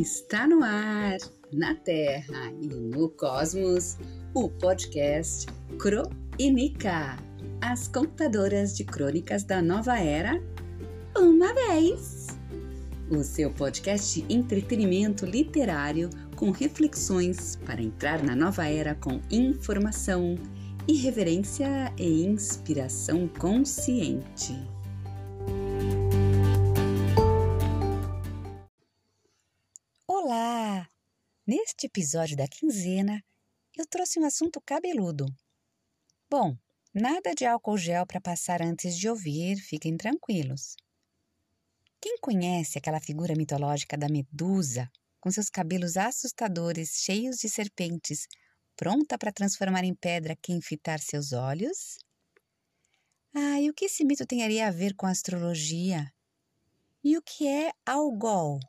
Está no ar, na Terra e no Cosmos, o podcast Crônica, as contadoras de crônicas da nova era, uma vez. O seu podcast de entretenimento literário com reflexões para entrar na nova era com informação, irreverência e inspiração consciente. Neste episódio da quinzena, eu trouxe um assunto cabeludo. Bom, nada de álcool gel para passar antes de ouvir, fiquem tranquilos. Quem conhece aquela figura mitológica da Medusa, com seus cabelos assustadores, cheios de serpentes, pronta para transformar em pedra quem fitar seus olhos? Ah, e o que esse mito tem a ver com astrologia? E o que é algol?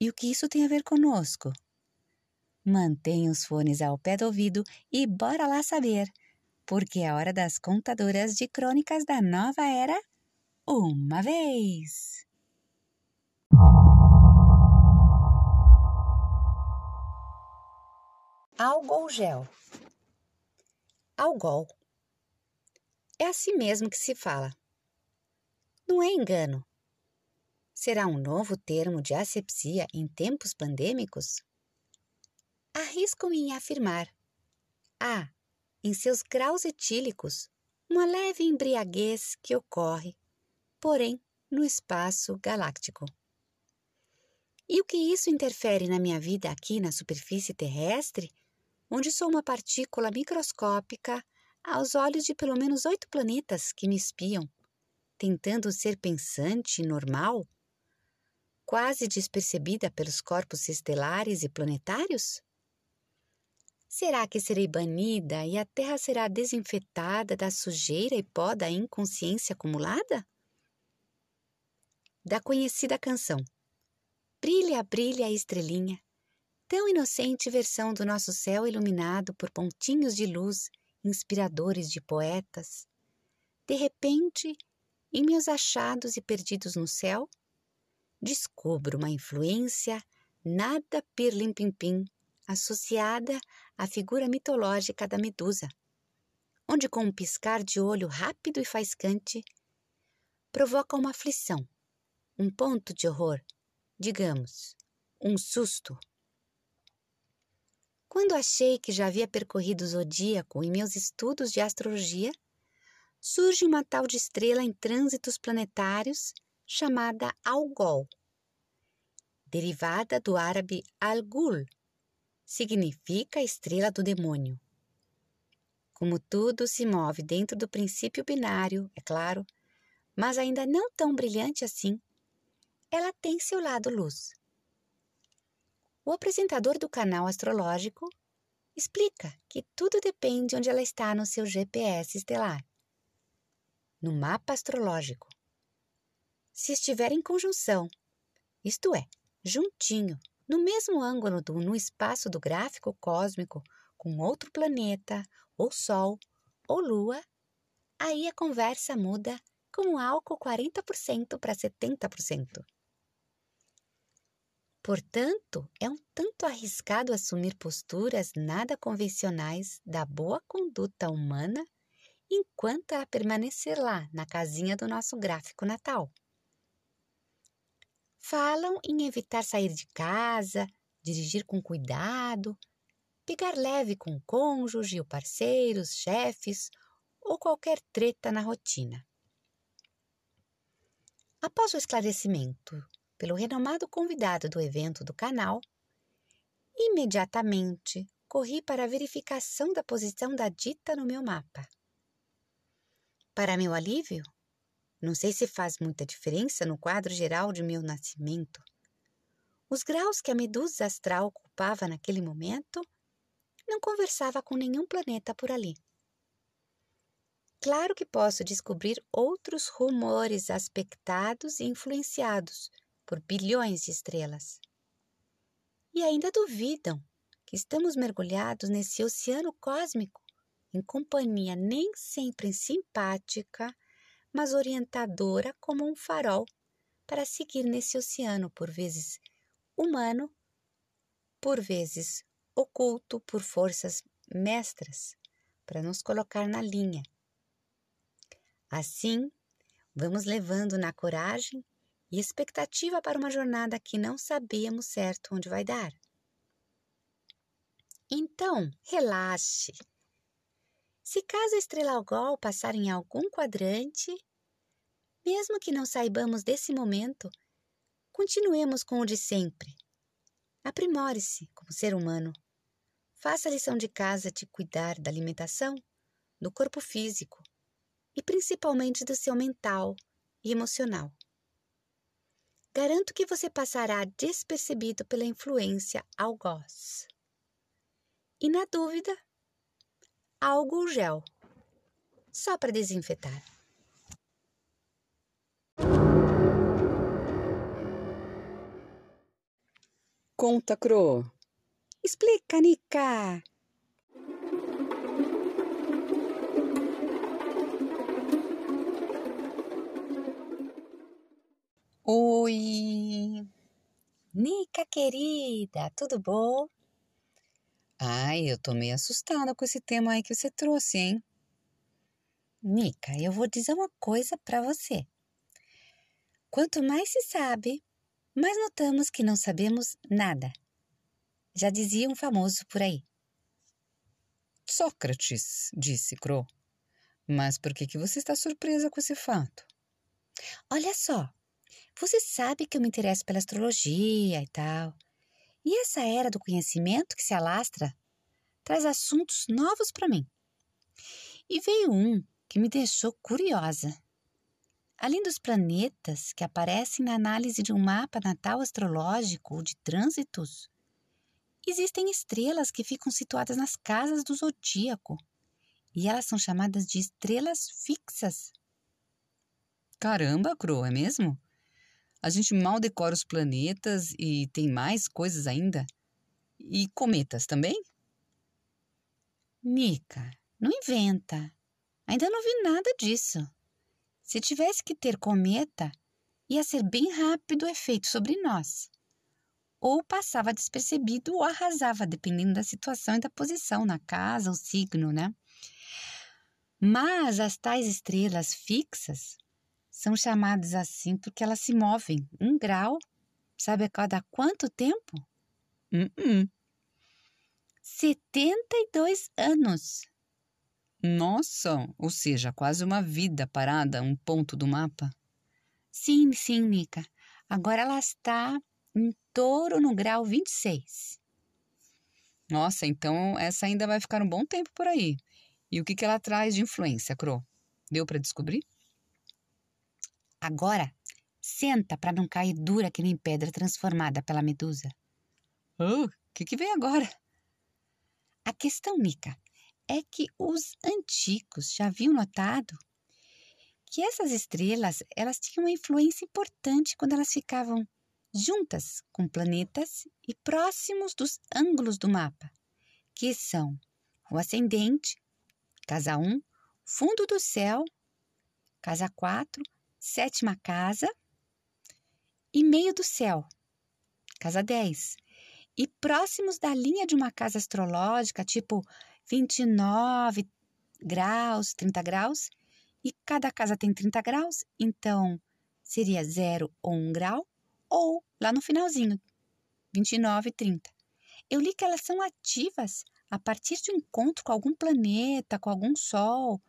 E o que isso tem a ver conosco? Mantenha os fones ao pé do ouvido e bora lá saber, porque é hora das contadoras de crônicas da nova era uma vez. Algol gel. Algol. É assim mesmo que se fala. Não é engano. Será um novo termo de asepsia em tempos pandêmicos? Arrisco-me em afirmar. Há, em seus graus etílicos, uma leve embriaguez que ocorre, porém, no espaço galáctico. E o que isso interfere na minha vida aqui na superfície terrestre, onde sou uma partícula microscópica aos olhos de pelo menos oito planetas que me espiam, tentando ser pensante e normal? Quase despercebida pelos corpos estelares e planetários? Será que serei banida e a Terra será desinfetada da sujeira e pó da inconsciência acumulada? Da conhecida canção Brilha, brilha a estrelinha, tão inocente versão do nosso céu iluminado por pontinhos de luz inspiradores de poetas. De repente, em meus achados e perdidos no céu, descubro uma influência nada pirlim-pim-pim associada à figura mitológica da Medusa, onde com um piscar de olho rápido e faiscante provoca uma aflição, um ponto de horror, digamos, um susto. Quando achei que já havia percorrido o zodíaco em meus estudos de astrologia, surge uma tal de estrela em trânsitos planetários chamada Algol, derivada do árabe Al-Ghul, significa estrela do demônio. Como tudo se move dentro do princípio binário, é claro, mas ainda não tão brilhante assim, ela tem seu lado luz. O apresentador do canal astrológico explica que tudo depende onde ela está no seu GPS estelar. No mapa astrológico, se estiver em conjunção, isto é, juntinho, no mesmo ângulo do, no espaço do gráfico cósmico com outro planeta, ou Sol, ou Lua, aí a conversa muda com álcool 40% para 70%. Portanto, é um tanto arriscado assumir posturas nada convencionais da boa conduta humana enquanto ela permanecer lá na casinha do nosso gráfico natal. Falam em evitar sair de casa, dirigir com cuidado, pegar leve com o cônjuge, o parceiro, chefes ou qualquer treta na rotina. Após o esclarecimento pelo renomado convidado do evento do canal, imediatamente corri para a verificação da posição da dita no meu mapa. Para meu alívio, não sei se faz muita diferença no quadro geral de meu nascimento. Os graus que a medusa astral ocupava naquele momento não conversava com nenhum planeta por ali. Claro que posso descobrir outros rumores aspectados e influenciados por bilhões de estrelas. E ainda duvidam que estamos mergulhados nesse oceano cósmico, em companhia nem sempre simpática mas orientadora como um farol para seguir nesse oceano, por vezes humano, por vezes oculto por forças mestras para nos colocar na linha. Assim, vamos levando na coragem e expectativa para uma jornada que não sabemos certo onde vai dar. Então, relaxe. Se caso a estrela Algol passar em algum quadrante, mesmo que não saibamos desse momento, continuemos com o de sempre. Aprimore-se como ser humano. Faça a lição de casa de cuidar da alimentação, do corpo físico e principalmente do seu mental e emocional. Garanto que você passará despercebido pela influência algoz. E na dúvida, álcool gel, só para desinfetar. Conta, Cro. Explica, Nica. Oi. Nica querida, tudo bom? Ai, eu tô meio assustada com esse tema aí que você trouxe, hein? Nica, eu vou dizer uma coisa para você. Quanto mais se sabe, mais notamos que não sabemos nada. Já dizia um famoso por aí. Sócrates, disse Cro. Mas por que, que você está surpresa com esse fato? Olha só, você sabe que eu me interesso pela astrologia e tal. E essa era do conhecimento que se alastra traz assuntos novos para mim. E veio um que me deixou curiosa. Além dos planetas que aparecem na análise de um mapa natal astrológico ou de trânsitos, existem estrelas que ficam situadas nas casas do zodíaco e elas são chamadas de estrelas fixas. Caramba, Cro, é mesmo? A gente mal decora os planetas e tem mais coisas ainda. E cometas também? Nica, não inventa. Ainda não vi nada disso. Se tivesse que ter cometa, ia ser bem rápido o efeito sobre nós. Ou passava despercebido ou arrasava, dependendo da situação e da posição na casa, o signo, né? Mas as tais estrelas fixas são chamadas assim porque elas se movem um grau, sabe a cada quanto tempo? Uh -uh. 72 anos. Nossa, ou seja, quase uma vida parada, um ponto do mapa. Sim, sim, Nica. Agora ela está em touro no grau 26. Nossa, então essa ainda vai ficar um bom tempo por aí. E o que, que ela traz de influência, Cro? Deu para descobrir? Agora, senta para não cair dura que nem pedra transformada pela medusa. Oh, o que, que vem agora? A questão, Nica, é que os antigos já haviam notado que essas estrelas elas tinham uma influência importante quando elas ficavam juntas com planetas e próximos dos ângulos do mapa, que são o ascendente, casa 1, fundo do céu, casa 4, sétima casa e meio do céu, casa 10. E próximos da linha de uma casa astrológica, tipo 29 graus, 30 graus, e cada casa tem 30 graus, então seria 0 ou 1 grau, ou lá no finalzinho, 29 e 30. Eu li que elas são ativas a partir de um encontro com algum planeta, com algum sol,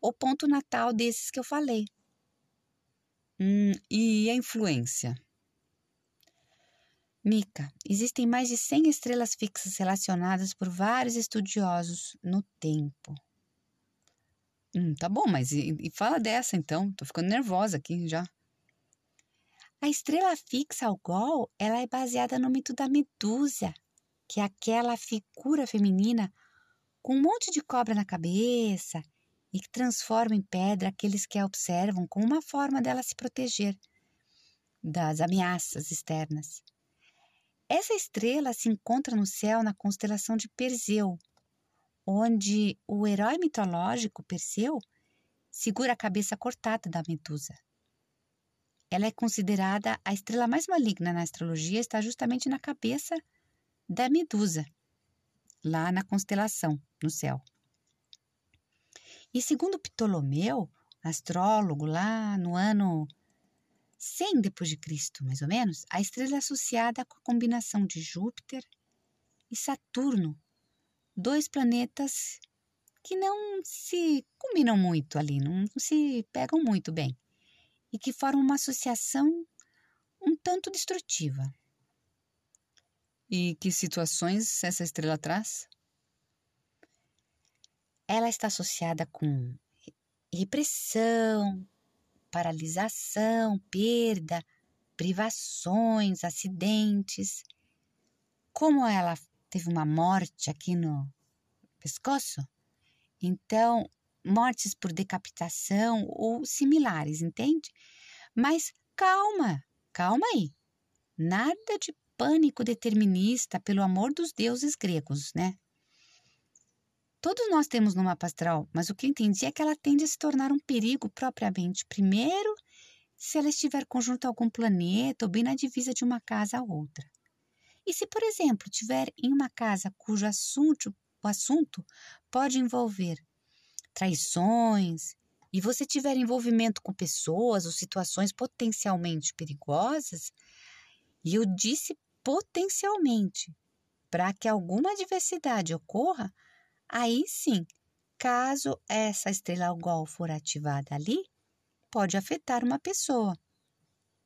ou ponto natal desses que eu falei. Hum, e a influência? Mica, existem mais de 100 estrelas fixas relacionadas por vários estudiosos no tempo. Hum, tá bom, mas e, e fala dessa então? Tô ficando nervosa aqui já. A estrela fixa Algol, ela é baseada no mito da Medusa, que é aquela figura feminina com um monte de cobra na cabeça e que transforma em pedra aqueles que a observam como uma forma dela se proteger das ameaças externas. Essa estrela se encontra no céu na constelação de Perseu, onde o herói mitológico Perseu segura a cabeça cortada da Medusa. ela é considerada a estrela mais maligna na astrologia, está justamente na cabeça da Medusa, lá na constelação, no céu. E segundo Ptolomeu, astrólogo lá no ano 100 depois de Cristo, mais ou menos, a estrela é associada com a combinação de Júpiter e Saturno, dois planetas que não se combinam muito ali, não se pegam muito bem e que formam uma associação um tanto destrutiva. E que situações essa estrela traz? Ela está associada com repressão, paralisação, perda, privações, acidentes. Como ela teve uma morte aqui no pescoço, então mortes por decapitação ou similares, entende? Mas calma, calma aí. Nada de pânico determinista, pelo amor dos deuses gregos, né? Todos nós temos no mapa astral, mas o que eu entendi é que ela tende a se tornar um perigo propriamente. Primeiro, se ela estiver conjunto a algum planeta ou bem na divisa de uma casa a outra. E se, por exemplo, tiver em uma casa cujo assunto, o assunto pode envolver traições, e você tiver envolvimento com pessoas ou situações potencialmente perigosas, e eu disse potencialmente, para que alguma adversidade ocorra, aí sim, caso essa estrela Algol for ativada ali, pode afetar uma pessoa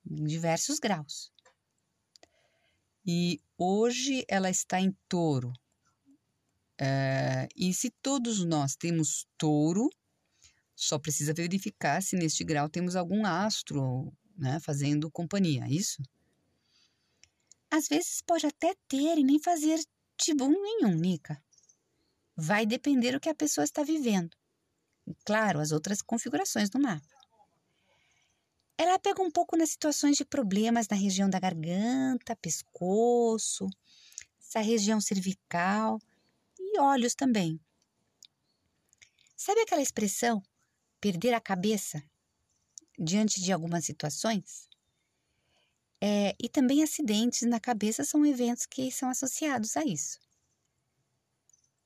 em diversos graus. E hoje ela está em touro, Uh, e se todos nós temos touro, só precisa verificar se neste grau temos algum astro né, fazendo companhia, é isso? Às vezes pode até ter e nem fazer tibum nenhum, Nica. Vai depender do que a pessoa está vivendo. E, claro, as outras configurações do mapa. Ela pega um pouco nas situações de problemas na região da garganta, pescoço, essa região cervical e olhos também. Sabe aquela expressão perder a cabeça diante de algumas situações? É, e também acidentes na cabeça são eventos que são associados a isso.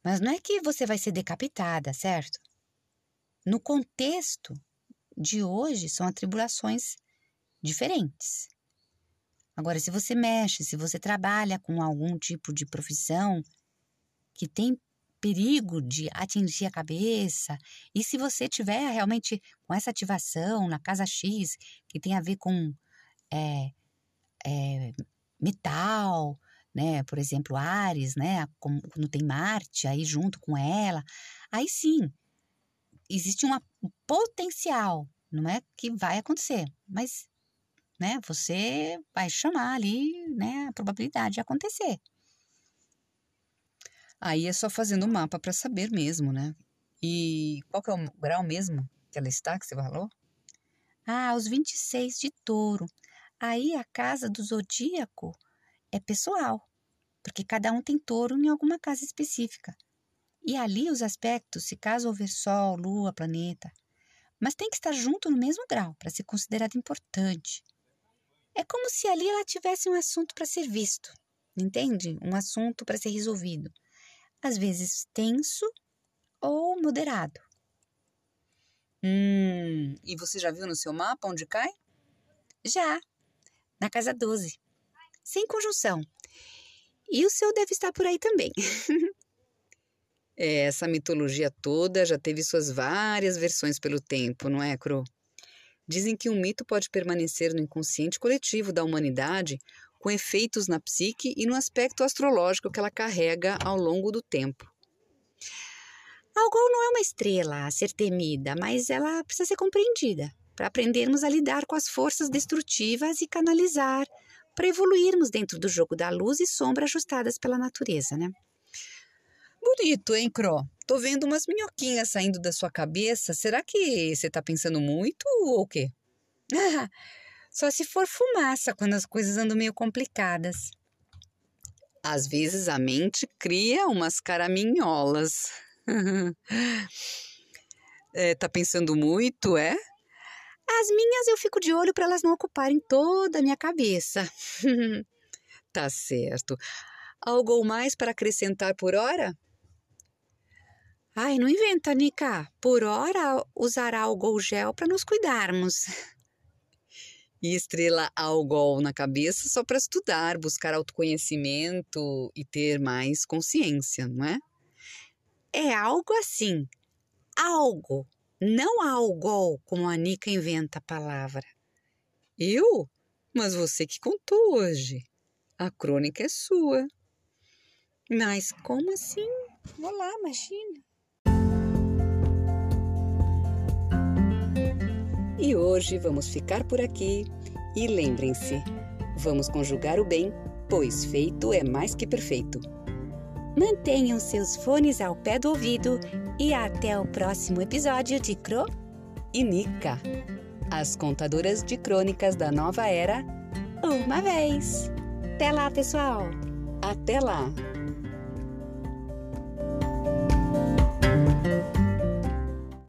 Mas não é que você vai ser decapitada, certo? No contexto de hoje, são atribulações diferentes. Agora, se você mexe, se você trabalha com algum tipo de profissão que tem perigo de atingir a cabeça, e se você tiver realmente com essa ativação na casa X, que tem a ver com é, é, metal, né? Por exemplo, Ares, né? Quando tem Marte aí junto com ela, aí sim existe uma, um potencial, não é que vai acontecer, mas né? Você vai chamar ali, né? A probabilidade de acontecer. Aí é só fazendo o mapa para saber mesmo, né? E qual que é o grau mesmo que ela está, que você falou? Ah, os 26 de touro. Aí a casa do zodíaco é pessoal, porque cada um tem touro em alguma casa específica. E ali os aspectos, se caso houver sol, lua, planeta, mas tem que estar junto no mesmo grau para ser considerado importante. É como se ali ela tivesse um assunto para ser visto, entende? Um assunto para ser resolvido às vezes tenso ou moderado. Hum, e você já viu no seu mapa onde cai? Já, na casa 12. Sem conjunção. E o seu deve estar por aí também. é, essa mitologia toda já teve suas várias versões pelo tempo, não é, Cro? Dizem que um mito pode permanecer no inconsciente coletivo da humanidade com efeitos na psique e no aspecto astrológico que ela carrega ao longo do tempo. Algol não é uma estrela a ser temida, mas ela precisa ser compreendida para aprendermos a lidar com as forças destrutivas e canalizar, para evoluirmos dentro do jogo da luz e sombra ajustadas pela natureza, né? Bonito, hein, Cro? Tô vendo umas minhoquinhas saindo da sua cabeça. Será que você tá pensando muito ou o quê? Só se for fumaça quando as coisas andam meio complicadas. Às vezes a mente cria umas caraminholas. é, tá pensando muito, é? As minhas eu fico de olho para elas não ocuparem toda a minha cabeça. tá certo. Algo mais para acrescentar por hora? Ai, não inventa, Nica. Por hora usará álcool gel para nos cuidarmos. E estrela algol na cabeça só para estudar, buscar autoconhecimento e ter mais consciência, não é? É algo assim. Algo, não algo, como a Nica inventa a palavra. Eu? Mas você que contou hoje. A crônica é sua. Mas como assim? Olá, imagina. E hoje vamos ficar por aqui. E lembrem-se, vamos conjugar o bem, pois feito é mais que perfeito. Mantenham seus fones ao pé do ouvido e até o próximo episódio de Cro e Nica, as contadoras de crônicas da nova era, uma vez. Até lá, pessoal! Até lá!